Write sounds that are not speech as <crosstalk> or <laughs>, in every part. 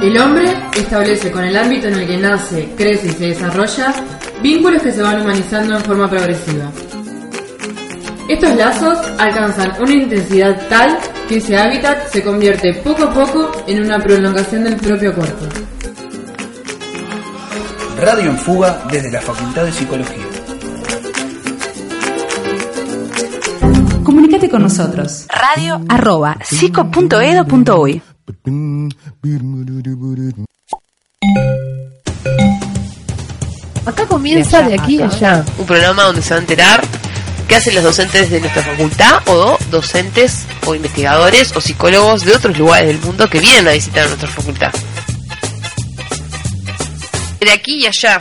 El hombre establece con el ámbito en el que nace, crece y se desarrolla vínculos que se van humanizando en forma progresiva. Estos lazos alcanzan una intensidad tal que ese hábitat se convierte poco a poco en una prolongación del propio cuerpo. Radio en Fuga desde la Facultad de Psicología. Comunícate con nosotros. Radio arroba psico.edu.uy Acá comienza de, aquí a allá. Un programa donde se va a enterar qué hacen los docentes de nuestra facultad o docentes o investigadores o psicólogos de otros lugares del mundo que vienen a visitar nuestra facultad. De aquí y allá.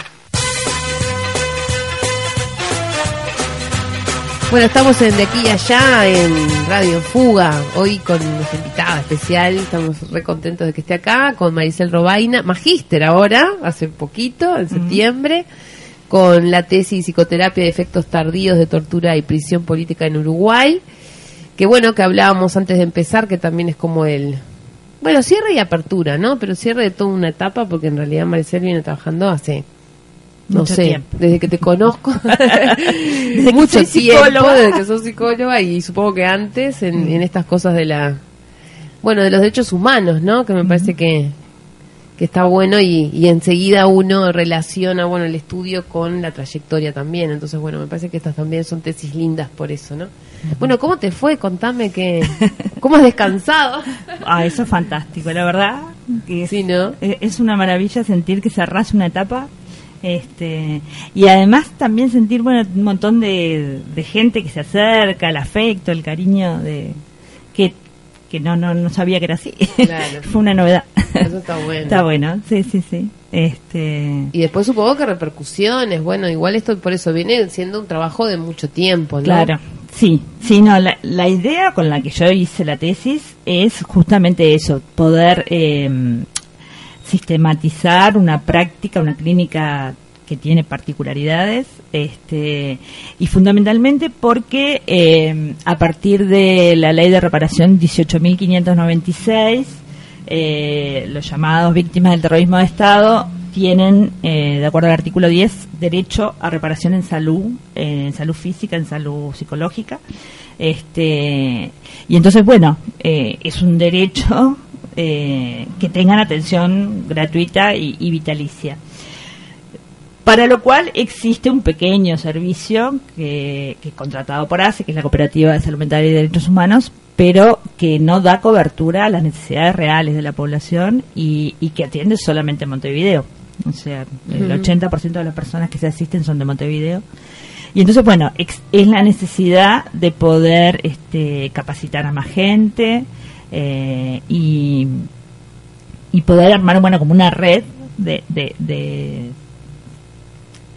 Bueno, estamos en De aquí y allá en Radio Fuga, hoy con nuestra invitada especial, estamos re contentos de que esté acá, con Maricel Robaina, magíster ahora, hace poquito, en septiembre, con la tesis Psicoterapia de Efectos Tardíos de Tortura y Prisión Política en Uruguay, que bueno, que hablábamos antes de empezar, que también es como el, bueno, cierre y apertura, ¿no? Pero cierre de toda una etapa, porque en realidad Maricel viene trabajando hace no Mucho sé, tiempo. desde que te conozco, <laughs> <laughs> Desde mucho tiempo, psicóloga. desde que sos psicóloga y supongo que antes en, en estas cosas de la, bueno, de los derechos humanos, ¿no? Que me parece que, que está bueno y, y enseguida uno relaciona, bueno, el estudio con la trayectoria también. Entonces, bueno, me parece que estas también son tesis lindas por eso, ¿no? Bueno, ¿cómo te fue? Contame que, <laughs> ¿cómo has descansado? Ah, eso es fantástico, la verdad. Que es, Sí, ¿no? es una maravilla sentir que cerrás una etapa. Este, y además también sentir bueno un montón de, de gente que se acerca, el afecto, el cariño de que, que no, no no sabía que era así. Claro. <laughs> Fue una novedad. Eso está bueno. Está bueno, sí, sí, sí. Este, Y después supongo que repercusiones, bueno, igual esto por eso viene siendo un trabajo de mucho tiempo, ¿no? Claro, sí, sí, no, la, la idea con la que yo hice la tesis es justamente eso, poder eh, sistematizar una práctica, una clínica que tiene particularidades, este, y fundamentalmente porque eh, a partir de la ley de reparación 18.596, eh, los llamados víctimas del terrorismo de Estado tienen, eh, de acuerdo al artículo 10, derecho a reparación en salud, en salud física, en salud psicológica. Este, y entonces, bueno, eh, es un derecho eh, que tengan atención gratuita y, y vitalicia. Para lo cual existe un pequeño servicio que, que es contratado por ACE, que es la Cooperativa de Salud Mental y Derechos Humanos, pero que no da cobertura a las necesidades reales de la población y, y que atiende solamente en Montevideo. O sea, el Ujú. 80% de las personas que se asisten son de Montevideo. Y entonces, bueno, ex- es la necesidad de poder este, capacitar a más gente eh, y, y poder armar, bueno, como una red de, de, de,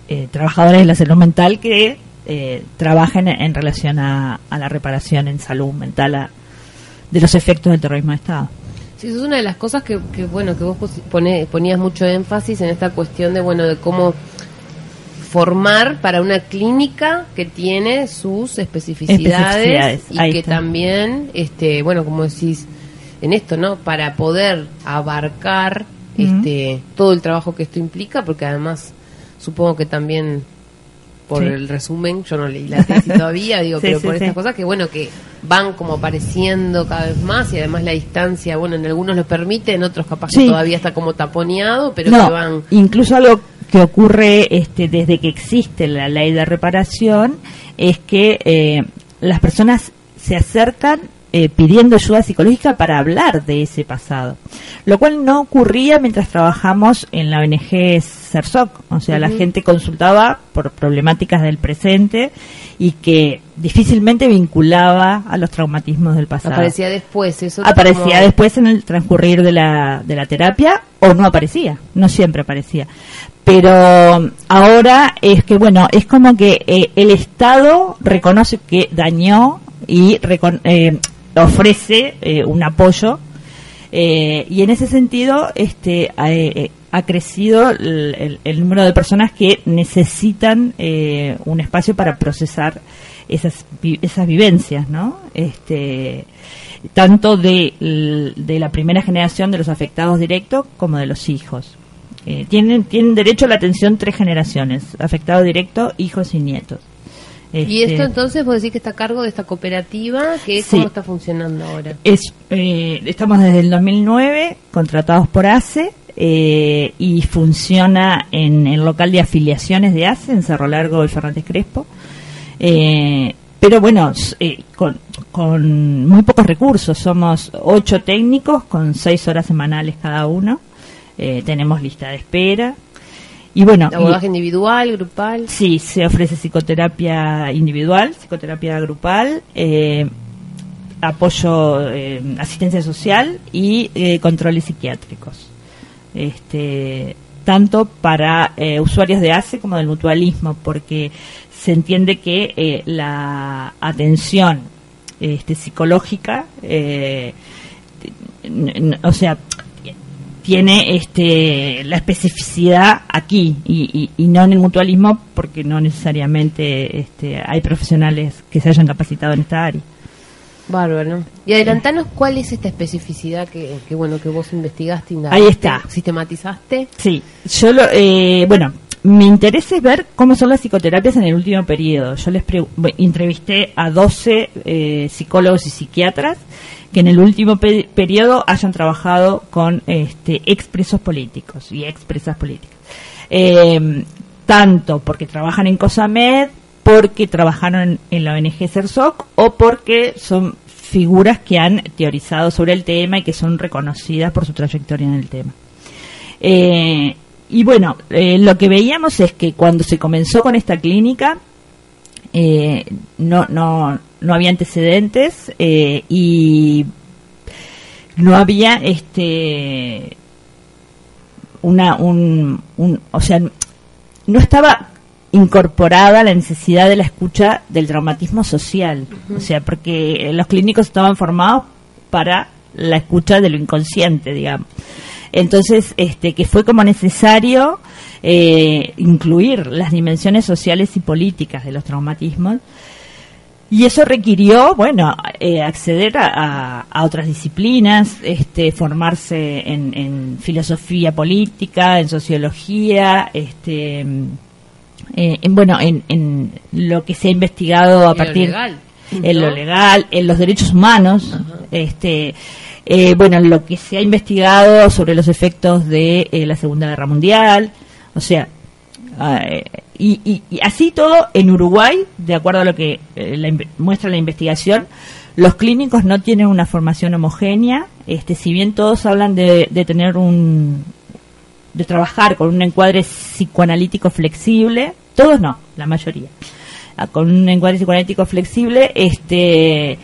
eh, trabajadores de la salud mental que eh, trabajen en, en relación a, la reparación en salud mental a- de los efectos del terrorismo de Estado. Sí, eso es una de las cosas que, que, bueno, que vos pone- ponías mucho énfasis en esta cuestión de, bueno, de cómo formar para una clínica que tiene sus especificidades, Especificidades, y ahí que está. también, este, bueno, como decís en esto, ¿no? Para poder abarcar este todo el trabajo que esto implica, porque además supongo que también por Sí. el resumen, yo no leí la <laughs> tesis todavía, digo, Sí, pero sí, por estas cosas que bueno, que van como apareciendo cada vez más y además la distancia, bueno, en algunos lo permite, en otros capaz que todavía está como taponeado, pero no, que van... incluso algo que ocurre este, desde que existe la ley de reparación es que eh, las personas se acercan eh, pidiendo ayuda psicológica para hablar de ese pasado, lo cual no ocurría mientras trabajamos en la ONG CERSOC, o sea, la gente consultaba por problemáticas del presente y que difícilmente vinculaba a los traumatismos del pasado. Aparecía después, eso aparecía como- después en el transcurrir de la, de la terapia o no aparecía, no siempre aparecía. Pero ahora es que, bueno, es como que eh, el Estado reconoce que dañó y eh, ofrece eh, un apoyo. Eh, y en ese sentido este ha, eh, ha crecido el, el- número de personas que necesitan un espacio para procesar esas esas vivencias no este tanto de, de la primera generación de los afectados directos como de los hijos. Tienen tienen derecho a la atención tres generaciones afectado directo hijos y nietos Y Este, esto entonces vos decís que está a cargo de esta cooperativa, que es Sí. cómo está funcionando ahora. Es, eh, estamos desde el 2009 contratados por ACE eh, y funciona en el local de afiliaciones de ACE en Cerro Largo y Fernández Crespo. Eh, pero bueno, eh, con, con muy pocos recursos. Somos ocho técnicos con seis horas semanales cada uno. Eh, tenemos lista de espera. Y bueno, Abordaje individual, grupal. Sí, se ofrece psicoterapia individual, psicoterapia grupal, eh, apoyo, eh, asistencia social y eh, controles psiquiátricos. Este, tanto para usuarios de ACE como del mutualismo, porque se entiende que la atención este, psicológica, o sea, tiene este la especificidad aquí y, y- y no en el mutualismo porque no necesariamente este, hay profesionales que se hayan capacitado en esta área. Bárbaro. Y adelantanos cuál es esta especificidad que, que bueno que vos investigaste, indagaste, Ahí está. sistematizaste. Sí, yo lo, eh, bueno, mi interés es ver cómo son las psicoterapias en el último periodo. Yo les entrevisté a 12 eh, psicólogos y psiquiatras que en el último pe- periodo hayan trabajado con este, expresos políticos y expresas políticas. Eh, tanto porque trabajan en COSAMED, porque trabajaron en, en la ONG CERSOC o porque son figuras que han teorizado sobre el tema y que son reconocidas por su trayectoria en el tema. Eh, y bueno, eh, lo que veíamos es que cuando se comenzó con esta clínica, eh, no, no, no había antecedentes eh, y no había este una un, un o sea no estaba incorporada la necesidad de la escucha del traumatismo social. O sea porque los clínicos estaban formados para la escucha de lo inconsciente digamos. Entonces este que fue como necesario eh, incluir las dimensiones sociales y políticas de los traumatismos y eso requirió, bueno, eh, acceder a, a- otras disciplinas, este, formarse en, en filosofía política, en sociología, este, eh, en, bueno, en, en lo que se ha investigado a partir legal, en lo legal, en los derechos humanos, este, eh, bueno, en lo que se ha investigado sobre los efectos de eh, la Segunda Guerra Mundial, o sea, y, y- y así todo en Uruguay, de acuerdo a lo que eh, la muestra la investigación, los clínicos no tienen una formación homogénea, este, si bien todos hablan de, de tener un, de trabajar con un encuadre psicoanalítico flexible, todos no, la mayoría, Ah, con un encuadre psicoanalítico flexible, este,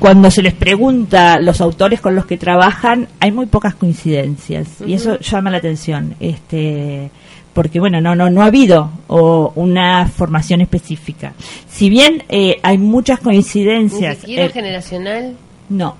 cuando se les pregunta los autores con los que trabajan, hay muy pocas coincidencias y eso llama la atención, este, porque bueno, no no no ha habido o, una formación específica. Si bien eh, hay muchas Ni coincidencias, siquiera eh, generacional. no.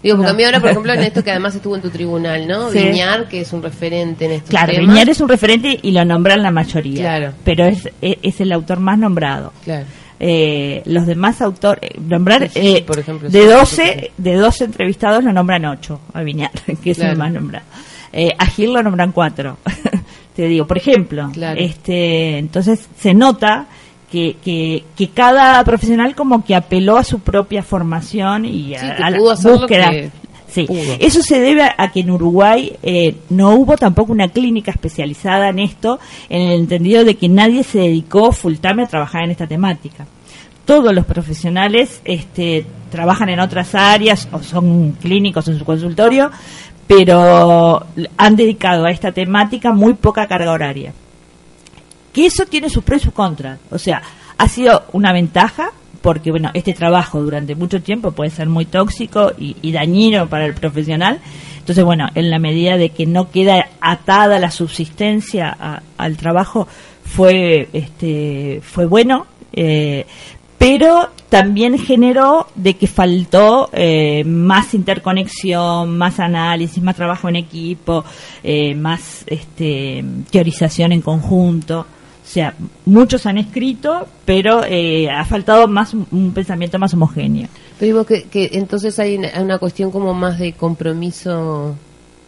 Digo, porque No. a mí ahora, por <laughs> ejemplo, en esto que además estuvo en tu tribunal, ¿no? Sí. Viñar, que es un referente en estos Claro, temas. Viñar es un referente y lo nombran la mayoría, Claro. pero es, es, es el autor más nombrado. Claro. Eh, los demás autores, nombrar Sí, eh, por ejemplo, de sí, 12 de 12 entrevistados lo nombran 8 a Viñar, <laughs> que es Claro. el más nombrado. Eh, a Gil lo nombran 4. <laughs> Te digo, por ejemplo, Claro. este entonces se nota que, que, que cada profesional como que apeló a su propia formación y a, Sí, que a la búsqueda. que Sí, pudo. eso se debe a, a que en Uruguay eh, no hubo tampoco una clínica especializada en esto, en el entendido de que nadie se dedicó full time a trabajar en esta temática. todos los profesionales este, trabajan en otras áreas o son clínicos en su consultorio, pero han dedicado a esta temática muy poca carga horaria. Que eso tiene sus pros y sus contras. O sea, ha sido una ventaja porque bueno, este trabajo durante mucho tiempo puede ser muy tóxico y, dañino para el profesional. Entonces, bueno, en la medida de que no queda atada la subsistencia al trabajo, fue, este, fue bueno, eh, pero también generó de que faltó eh, más interconexión, más análisis, más trabajo en equipo, eh, más este, teorización en conjunto. O sea, muchos han escrito, pero eh, ha faltado más un pensamiento más homogéneo. Pero digo que, entonces hay una, cuestión como más de compromiso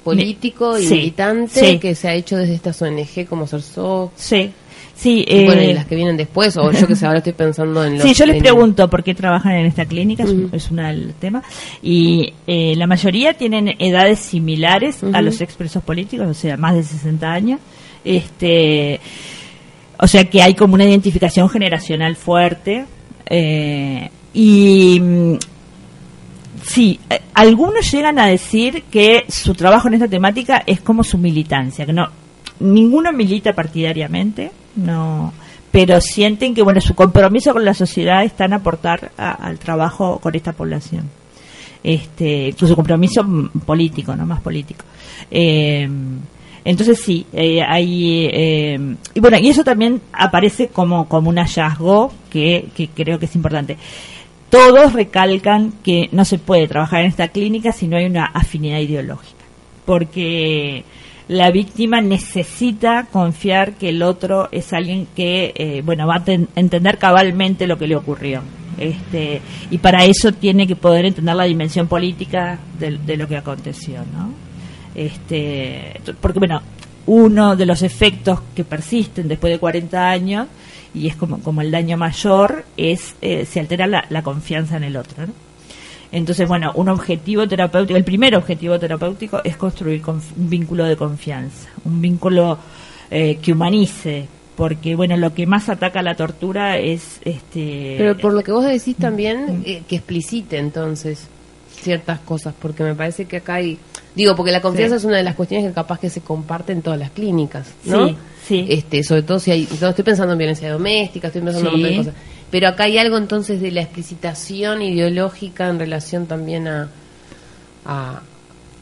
político y militante que se ha hecho desde estas ONG como SERSO. Sí, Sí, eh, bueno, y las que vienen después, o yo que sé, ahora estoy pensando en <laughs> los... Sí, yo les pregunto por qué trabajan en esta clínica, es, una del tema, y eh, la mayoría tienen edades similares a los expresos políticos, o sea, más de 60 años, este, o sea que hay como una identificación generacional fuerte, eh, y mm, sí, algunos llegan a decir que su trabajo en esta temática es como su militancia, que no, ninguno milita partidariamente, no. Pero sienten que bueno su compromiso con la sociedad está en aportar al trabajo con esta población. Este su compromiso político no más político. Eh, entonces sí eh, hay eh, y bueno y eso también aparece como como un hallazgo que, que creo que es importante. Todos recalcan que no se puede trabajar en esta clínica si no hay una afinidad ideológica porque la víctima necesita confiar que el otro es alguien que, eh, bueno, va a entender cabalmente lo que le ocurrió. Este, y para eso tiene que poder entender la dimensión política de, lo que aconteció, ¿no? Este, porque, bueno, uno de los efectos que persisten después de 40 años, y es como, como el daño mayor, es eh, se altera la, confianza en el otro. Entonces, bueno, un objetivo terapéutico, el primer objetivo terapéutico es construir un vínculo de confianza, un vínculo eh, que humanice, porque bueno, lo que más ataca la tortura es este. Pero por lo que vos decís también, mm. eh, que explicite entonces ciertas cosas, porque me parece que acá hay, digo, porque la confianza es una de las cuestiones que capaz que se comparte en todas las clínicas, ¿no? Sí, sí. Este, sobre todo si hay, estoy pensando en violencia doméstica, estoy pensando en otras cosas pero acá hay algo entonces de la explicitación ideológica en relación también a,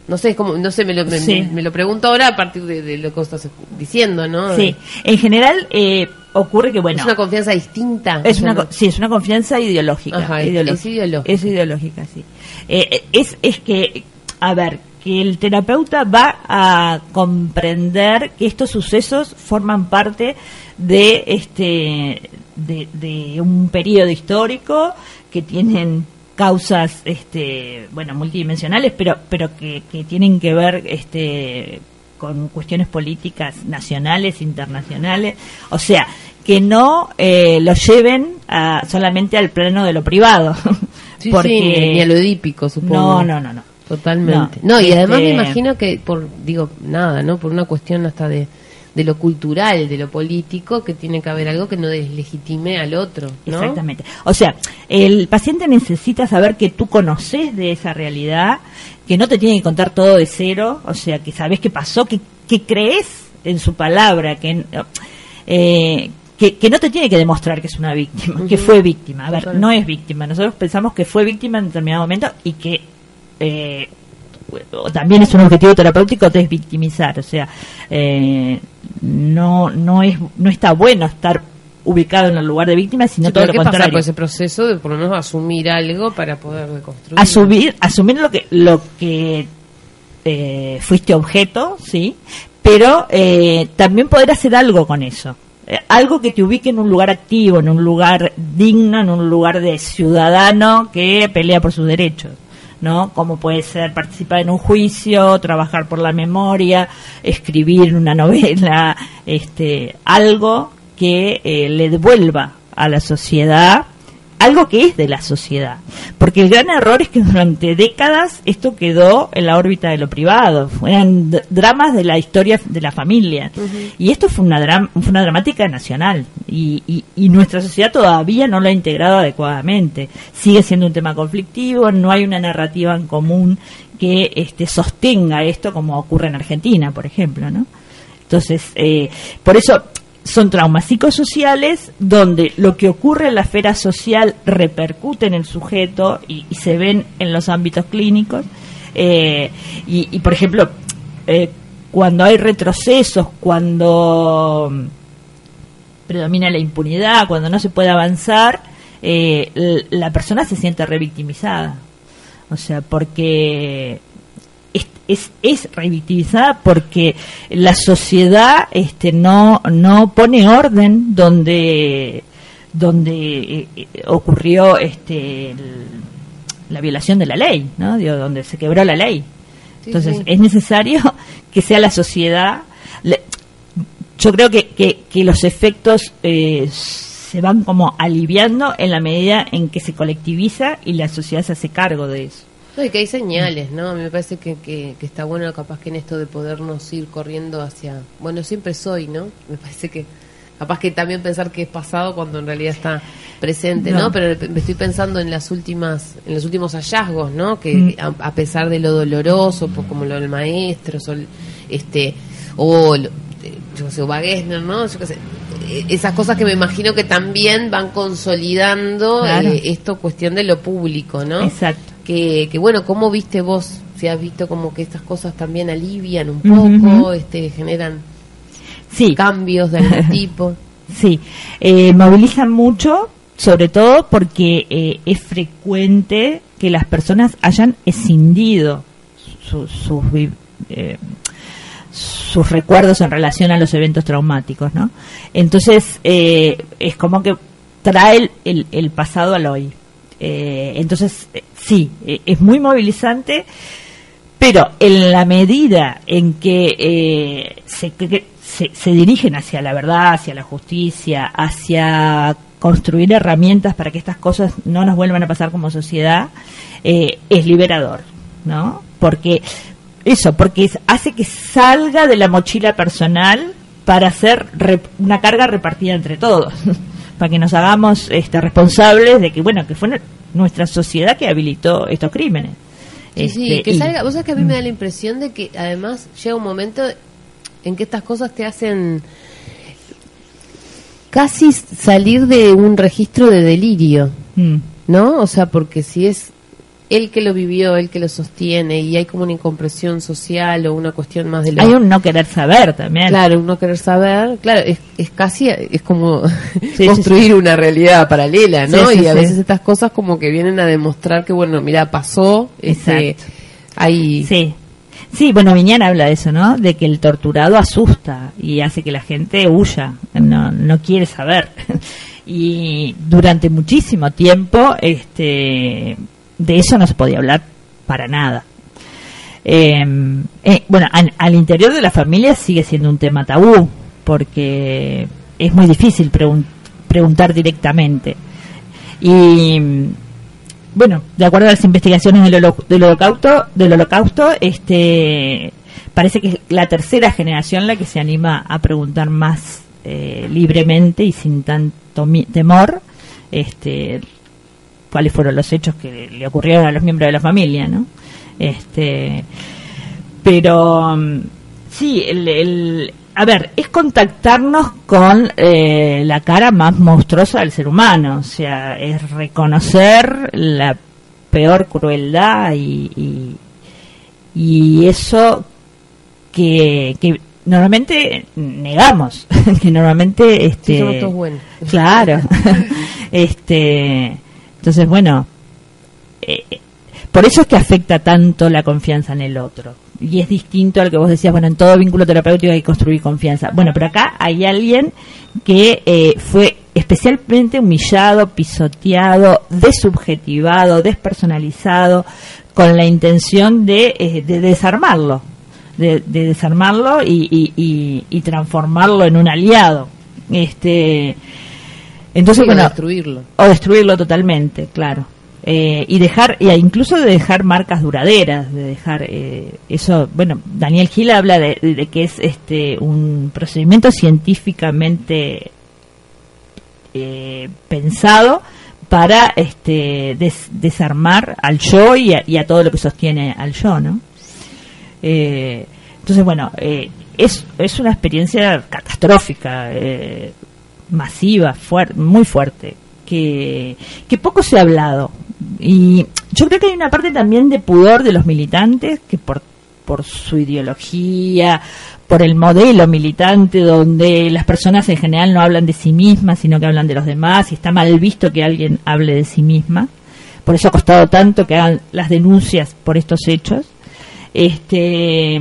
no sé, es como, no sé, me lo, me, lo pregunto ahora a partir de, lo que estás diciendo, ¿no? Sí, en general eh, ocurre que, bueno... Es una confianza distinta. Es una, sí, es una confianza ideológica. Es, ideológica. Es ideológica, sí. Eh, es, es que, a ver, que el terapeuta va a comprender que estos sucesos forman parte de este de, un periodo histórico que tienen causas este bueno multidimensionales pero pero que, que tienen que ver este con cuestiones políticas nacionales internacionales. O sea que no eh, lo lleven a, solamente al plano de lo privado <laughs> porque ni a lo edípico supongo. No no no no totalmente no, y además me este imagino que por digo nada no por una cuestión hasta de de lo cultural, de lo político, que tiene que haber algo que no deslegitime al otro. Exactamente. O sea, el paciente necesita saber que tú conoces de esa realidad, que no te tiene que contar todo de cero, o sea, que sabes qué pasó, que, que crees en su palabra, que, eh, que, no te tiene que demostrar que es una víctima, que fue víctima. A ver, no es víctima. Nosotros pensamos que fue víctima en determinado momento y que eh, también es un objetivo terapéutico desvictimizar, o sea, eh, no no es no está bueno estar ubicado en el lugar de víctima, sino todo lo ¿qué contrario. Pasa ese proceso de por lo menos asumir algo para poder reconstruir. Asumir, asumir lo que lo que eh, fuiste objeto, sí, pero eh, también poder hacer algo con eso. algo que te ubique en un lugar activo, en un lugar digno, en un lugar de ciudadano que pelea por sus derechos. ¿No? Como puede ser participar en un juicio, trabajar por la memoria, escribir una novela, <laughs> este, algo que eh, le devuelva a la sociedad algo que es de la sociedad. Porque el gran error es que durante décadas esto quedó en la órbita de lo privado. Eran dramas de la historia de la familia. Y esto fue una, dram- fue una dramática nacional. Y, y- y nuestra sociedad todavía no lo ha integrado adecuadamente. Sigue siendo un tema conflictivo, no hay una narrativa en común que este, sostenga esto como ocurre en Argentina, por ejemplo, ¿no? Entonces, eh, por eso son traumas psicosociales donde lo que ocurre en la esfera social repercute en el sujeto y, y se ven en los ámbitos clínicos. Eh, y, por ejemplo, eh, cuando hay retrocesos, cuando mm, predomina la impunidad, cuando no se puede avanzar, eh, la persona se siente revictimizada. O sea, porque es, es, es revictimizada porque la sociedad este no no pone orden donde donde eh, eh, ocurrió este el- la violación de la ley, ¿no? Digo, donde se quebró la ley. Sí, Entonces, sí. es necesario <laughs> que sea la sociedad le- yo creo que, que, que los efectos eh, se van como aliviando en la medida en que se colectiviza y la sociedad se hace cargo de eso. No, y que hay señales, ¿no? A mí me parece que, que, que está bueno capaz que en esto de podernos ir corriendo hacia... Bueno, siempre soy, ¿no? Me parece que capaz que también pensar que es pasado cuando en realidad está presente, ¿no? No. Pero me estoy pensando en las últimas, en los últimos hallazgos, ¿no? Que Mm. a, a pesar de lo doloroso, pues como lo del maestro, sol- este, o lo- yo sé, o Wagner, ¿no? Yo qué sé, eh, esas cosas que me imagino que también van consolidando Claro. eh, esto cuestión de lo público, ¿no? Exacto. Que, que bueno, ¿cómo viste vos? Si has visto como que estas cosas también alivian un poco, este, generan Sí, cambios de algún <laughs> tipo. sí. Eh, movilizan mucho, sobre todo porque eh, es frecuente que las personas hayan escindido su- sus eh, sus recuerdos en relación a los eventos traumáticos, ¿no? Entonces, eh, es como que trae el, el- el pasado al hoy. Entonces, sí, eh, es muy movilizante, pero en la medida en que eh, se, se, dirigen hacia la verdad, hacia la justicia, hacia construir herramientas para que estas cosas no nos vuelvan a pasar como sociedad, eh, es liberador, ¿no? Porque eso, porque hace que salga de la mochila personal para hacer rep- una carga repartida entre todos, <laughs> para que nos hagamos este, responsables de que, bueno, que fue nuestra sociedad que habilitó estos crímenes. Sí, sí, Este, que y- salga. Vos sabés que a mí me da la impresión de que además llega un momento en que estas cosas te hacen casi salir de un registro de delirio, Mm. ¿no? O sea, porque si es él que lo vivió, él que lo sostiene y hay como una incompresión social o una cuestión más de lo Hay un no querer saber también. Claro, uno querer saber, claro, es, es casi, es como <laughs> sí, construir una realidad paralela, ¿no? Y a veces estas cosas como que vienen a demostrar que, bueno, mira, pasó, este, Exacto. hay... Sí. Sí, bueno, Viñán habla de eso, ¿no? De que el torturado asusta y hace que la gente huya, no, no quiere saber. <laughs> y durante muchísimo tiempo, este, de eso no se podía hablar para nada. Eh, eh, bueno, al, interior de la familia sigue siendo un tema tabú, porque es muy difícil pregun- preguntar directamente. Y bueno, de acuerdo a las investigaciones del, del holocausto, del holocausto, este parece que es la tercera generación la que se anima a preguntar más eh, libremente y sin tanto temor, este cuáles fueron los hechos que le ocurrieron a los miembros de la familia, ¿no? Este, pero mm, sí, el, el- a ver, es contactarnos con eh, la cara más monstruosa del ser humano, o sea, es reconocer la peor crueldad y, y, y eso que, que normalmente negamos, <laughs> que normalmente este Sí, somos todos buenos. Claro. <laughs> <laughs> este, entonces, bueno, eh, por eso es que afecta tanto la confianza en el otro. Y es distinto al que vos decías, bueno, en todo vínculo terapéutico hay que construir confianza. Bueno, pero acá hay alguien que eh, fue especialmente humillado, pisoteado, desubjetivado, despersonalizado, con la intención de, eh, de desarmarlo, de, de desarmarlo y- y- y transformarlo en un aliado. Este, Entonces, Sí, o bueno, destruirlo. o destruirlo totalmente, claro. Eh, y dejar, y incluso de dejar marcas duraderas, de dejar eh, eso, bueno, Daniel Gil habla de, de que es este un procedimiento científicamente eh, pensado para este des- desarmar al yo y a, y a todo lo que sostiene al yo, ¿no? Eh, entonces, bueno, eh, es, es una experiencia catastrófica, eh, masiva, fuer- muy fuerte, que, poco se ha hablado. Y yo creo que hay una parte también de pudor de los militantes que por, por su ideología, por el modelo militante donde las personas en general no hablan de sí mismas, sino que hablan de los demás y está mal visto que alguien hable de sí misma. Por eso ha costado tanto que hagan las denuncias por estos hechos. Este,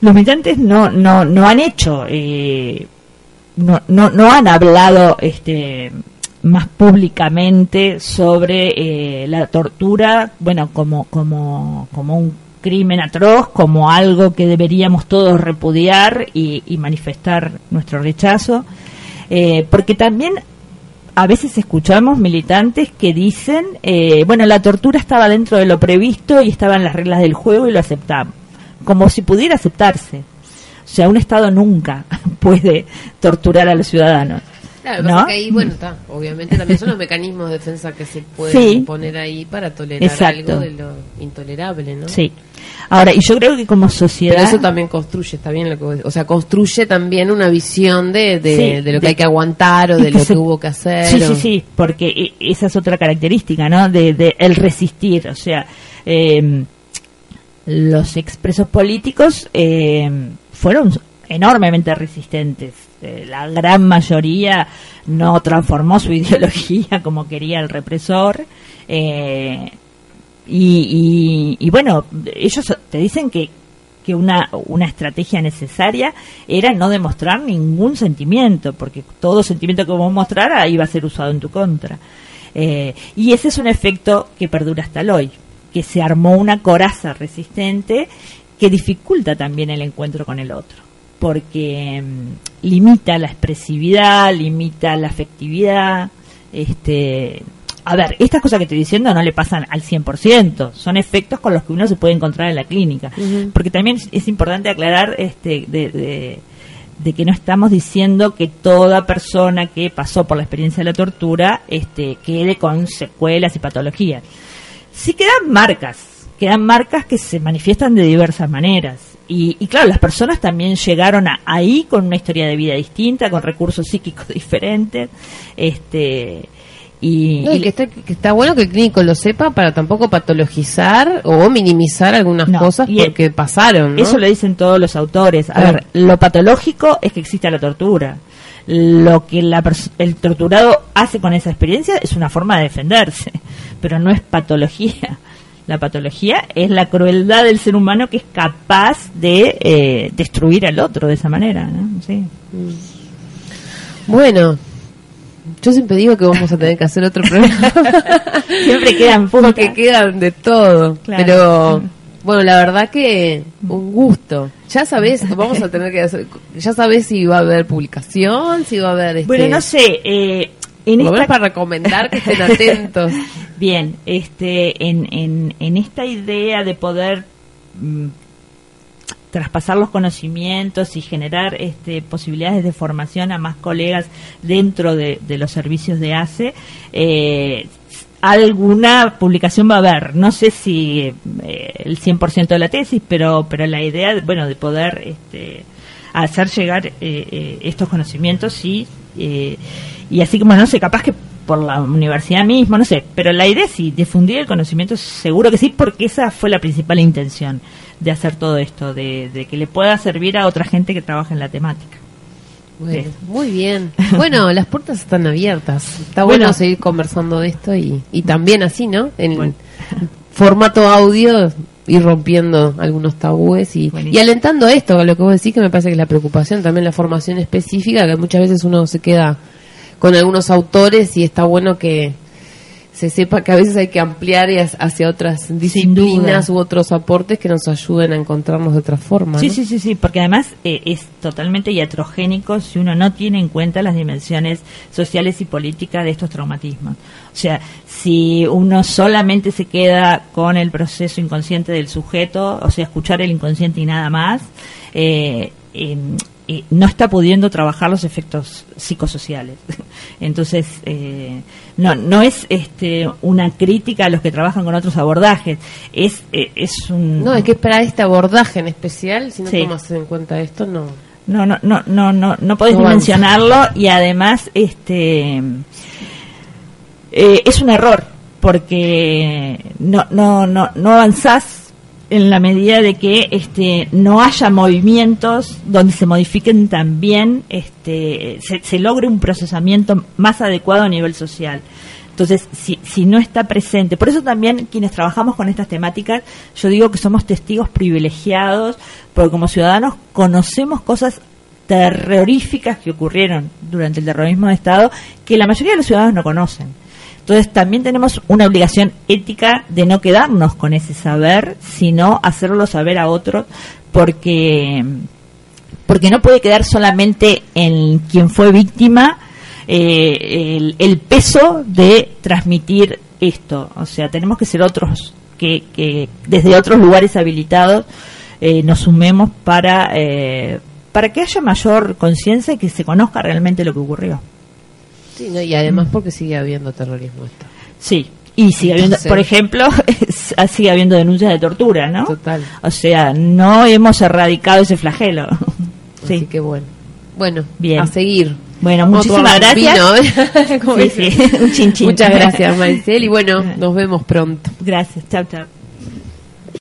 los militantes no, no, no han hecho, eh, no, no, no han hablado este, más públicamente sobre eh, la tortura, bueno, como, como, como un crimen atroz, como algo que deberíamos todos repudiar y, y manifestar nuestro rechazo, eh, porque también a veces escuchamos militantes que dicen, eh, bueno, la tortura estaba dentro de lo previsto y estaban las reglas del juego y lo aceptamos, como si pudiera aceptarse. O sea, un Estado nunca <laughs> puede torturar a los ciudadanos. Claro, ¿no? pasa que ahí, bueno, está. Obviamente también son los mecanismos de defensa que se pueden Sí. poner ahí para tolerar Exacto. algo de lo intolerable, ¿no? Sí. Ahora, y yo creo que como sociedad... Pero eso también construye, está bien lo que vos- O sea, construye también una visión de, de, Sí, de lo que de- hay que aguantar o de lo se- que hubo que hacer. Sí, o- sí, sí, porque e- esa es otra característica, ¿no? De, de el resistir, o sea, eh, los expresos políticos eh, fueron enormemente resistentes. Eh, la gran mayoría no transformó su <laughs> ideología como quería el represor. eh, y, y, y bueno, ellos te dicen que, que una, una estrategia necesaria era no demostrar ningún sentimiento, porque todo sentimiento que vos mostrara iba a ser usado en tu contra. Eh, y ese es un efecto que perdura hasta el hoy, que se armó una coraza resistente que dificulta también el encuentro con el otro, porque mm, limita la expresividad, limita la afectividad, este a ver, estas cosas que estoy diciendo no le pasan al 100%, son efectos con los que uno se puede encontrar en la clínica. Porque también es, es importante aclarar este, de, de- de que no estamos diciendo que toda persona que pasó por la experiencia de la tortura este, quede con secuelas y patologías. Sí quedan marcas, quedan marcas que se manifiestan de diversas maneras. Y, y claro, las personas también llegaron a- ahí con una historia de vida distinta, con recursos psíquicos <laughs> diferentes. Este, y, No, y que, está, que está bueno que el clínico lo sepa para tampoco patologizar o minimizar algunas No, cosas y el- porque pasaron, ¿no? Eso lo dicen todos los autores. A Claro. ver, lo patológico es que exista la tortura. Lo que la el torturado hace con esa experiencia es una forma de defenderse, <laughs> pero no es patología. La patología es la crueldad del ser humano que es capaz de eh, destruir al otro de esa manera. ¿no? Sí. Bueno, yo siempre digo que vamos a tener que hacer otro programa. <laughs> Siempre quedan <laughs> puntas. Porque quedan de todo. Claro. Pero, bueno, la verdad que un gusto. Ya sabes, vamos a tener que hacer, ya sabes si va a haber publicación, si va a haber... Este, Bueno, no sé. Eh, por en menos para recomendar que estén <laughs> atentos. Bien, este, en, en, en esta idea de poder mm, traspasar los conocimientos y generar este, posibilidades de formación a más colegas dentro de, de los servicios de ACE, eh, alguna publicación va a haber. No sé si eh, el 100% de la tesis, pero, pero la idea, bueno, de poder este, hacer llegar eh, eh, estos conocimientos y, eh, y así como, no sé, capaz que por la universidad misma, no sé, pero la idea sí, difundir el conocimiento, seguro que sí, porque esa fue la principal intención de hacer todo esto, de, de que le pueda servir a otra gente que trabaja en la temática. Bueno, Sí. muy bien. <laughs> Bueno, las puertas están abiertas. Está bueno, Bueno. seguir conversando de esto y, y también así, ¿no? En Bueno. formato audio, ir rompiendo algunos tabúes y, y alentando esto, lo que vos decís, que me parece que es la preocupación, también la formación específica, que muchas veces uno se queda con algunos autores y está bueno que se sepa que a veces hay que ampliar hacia- hacia otras disciplinas u otros aportes que nos ayuden a encontrarnos de otra forma. Sí, ¿no? sí, sí, sí, porque además eh, es totalmente iatrogénico si uno no tiene en cuenta las dimensiones sociales y políticas de estos traumatismos. O sea, si uno solamente se queda con el proceso inconsciente del sujeto, o sea, escuchar el inconsciente y nada más, eh, eh, eh, no está pudiendo trabajar los efectos psicosociales. <laughs> Entonces, eh, no, no es este, una crítica a los que trabajan con otros abordajes, es, eh, es un... No, hay que esperar este abordaje en especial. Si no Sí. tomas en cuenta esto, no. No, no, no, no, no, no podés No avanza. dimensionarlo y además, este, eh, es un error porque no, no, no, no avanzás en la medida de que este no haya movimientos donde se modifiquen también este se, se logre un procesamiento más adecuado a nivel social. Entonces si, si no está presente por eso también quienes trabajamos con estas temáticas yo digo que somos testigos privilegiados porque como ciudadanos conocemos cosas terroríficas que ocurrieron durante el terrorismo de Estado que la mayoría de los ciudadanos no conocen entonces también tenemos una obligación ética de no quedarnos con ese saber, sino hacerlo saber a otros, porque porque no puede quedar solamente en quien fue víctima eh, el, el peso de transmitir esto. O sea, tenemos que ser otros que, que desde otros lugares habilitados eh, nos sumemos para eh, para que haya mayor conciencia y que se conozca realmente lo que ocurrió. Sí, no, y además porque sigue habiendo terrorismo esto. Sí. Y sigue habiendo, por ejemplo, <laughs> es- sigue habiendo denuncias de tortura, ¿no? Total. O sea, no hemos erradicado ese flagelo. <laughs> Así Sí. que bueno. Bueno, Bien. a seguir. Bueno, muchísimas gracias. vino, ¿eh? <laughs> Sí, sí, un chin chin. Muchas gracias, Maricel. Y bueno, nos vemos pronto. Gracias. Chao, chao.